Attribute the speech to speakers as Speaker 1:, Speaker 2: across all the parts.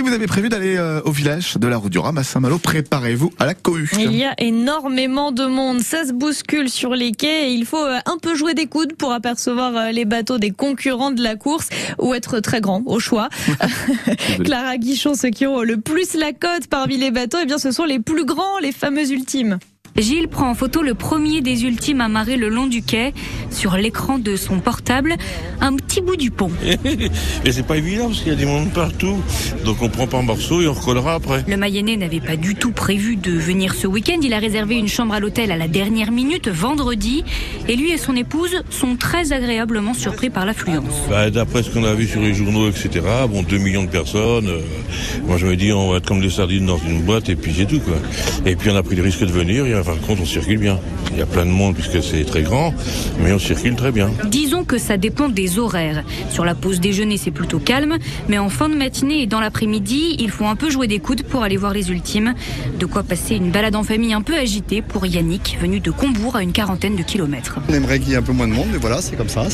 Speaker 1: Si vous avez prévu d'aller euh, au village de la Route du Rhum à Saint-Malo, préparez-vous à la cohue.
Speaker 2: Il y a énormément de monde, ça se bouscule sur les quais et il faut euh, un peu jouer des coudes pour apercevoir euh, les bateaux des concurrents de la course ou être très grand au choix. Clara Guichon, ceux qui ont le plus la cote parmi les bateaux, eh bien ce sont les plus grands, les fameux ultimes.
Speaker 3: Gilles prend en photo le premier des ultimes amarrés le long du quai. Sur l'écran de son portable, un petit bout du pont.
Speaker 4: Et c'est pas évident parce qu'il y a des monde partout. Donc on prend par morceaux et on recollera après.
Speaker 3: Le Mayennais n'avait pas du tout prévu de venir ce week-end. Il a réservé une chambre à l'hôtel à la dernière minute, vendredi. Et lui et son épouse sont très agréablement surpris par l'affluence.
Speaker 4: Bah, D'après ce qu'on a vu sur les journaux, etc., bon, 2 millions de personnes. euh, moi je me dis, on va être comme des sardines dans une boîte et puis c'est tout. quoi. Et puis on a pris le risque de venir en fin de compte on circule bien. Il y a plein de monde puisque c'est très grand, mais on circule très bien.
Speaker 3: Disons que ça dépend des horaires. Sur la pause déjeuner, c'est plutôt calme, mais en fin de matinée et dans l'après-midi, il faut un peu jouer des coudes pour aller voir les ultimes. De quoi passer une balade en famille un peu agitée pour Yannick, venu de Combourg à une quarantaine de kilomètres.
Speaker 5: On aimerait qu'il y ait un peu moins de monde, mais voilà, c'est comme ça,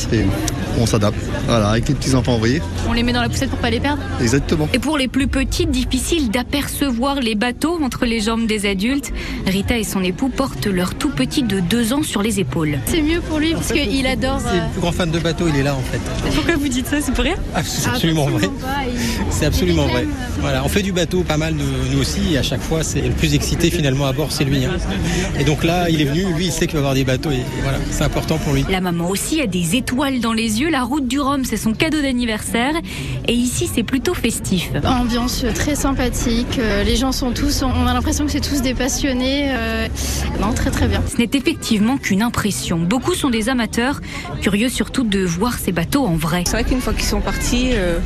Speaker 5: on s'adapte. Voilà, avec les petits enfants envoyés.
Speaker 6: On les met dans la poussette pour pas les perdre
Speaker 5: Exactement.
Speaker 3: Et pour les plus petits, difficile d'apercevoir les bateaux entre les jambes des adultes. Rita et son époux portent leur tout petit de deux ans sur les épaules.
Speaker 6: C'est mieux pour lui parce qu'il adore.
Speaker 7: C'est le plus grand fan de bateau, il est là en fait.
Speaker 2: Pourquoi vous dites ça C'est pour rien
Speaker 7: Ah, c'est absolument vrai. C'est absolument vrai. Voilà, on fait du bateau pas mal nous, nous aussi et à chaque fois c'est le plus excité finalement à bord c'est lui. hein. Et donc là il est venu, lui il sait qu'il va avoir des bateaux et, voilà, c'est important pour lui.
Speaker 3: La maman aussi a des étoiles dans les yeux. La route du Rhum, c'est son cadeau d'anniversaire. Et ici, c'est plutôt festif.
Speaker 6: Ambiance très sympathique. euh, Les gens sont tous, on a l'impression que c'est tous des passionnés. Non, très très bien.
Speaker 3: Ce n'est effectivement qu'une impression. Beaucoup sont des amateurs, curieux surtout de voir ces bateaux en vrai.
Speaker 8: C'est vrai qu'une fois qu'ils sont partis, euh,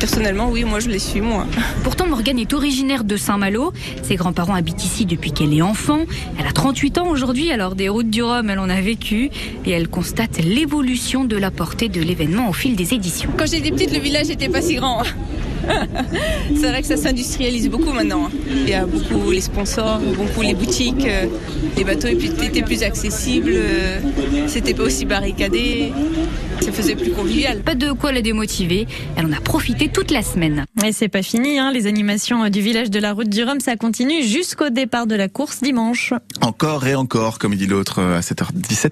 Speaker 8: personnellement, oui, moi je les suis, moi.
Speaker 3: Pourtant, Morgane est originaire de Saint-Malo. Ses grands-parents habitent ici depuis qu'elle est enfant. Elle a 38 ans aujourd'hui, alors des routes du Rhum, elle en a vécu. Et elle constate l'évolution de la portée de l'événement au fil des éditions.
Speaker 8: Quand j'étais petite, le village n'était pas si grand. C'est vrai que ça s'industrialise beaucoup maintenant. Il y a beaucoup les sponsors, beaucoup les boutiques, euh, les bateaux étaient plus accessibles, euh, c'était pas aussi barricadé, ça faisait plus convivial.
Speaker 3: Pas de quoi la démotiver. Elle en a profité toute la semaine.
Speaker 2: Et c'est pas fini, hein, les animations euh, du village de la Route du Rhum, ça continue jusqu'au départ de la course dimanche.
Speaker 1: Encore et encore, comme dit l'autre, à 7h17.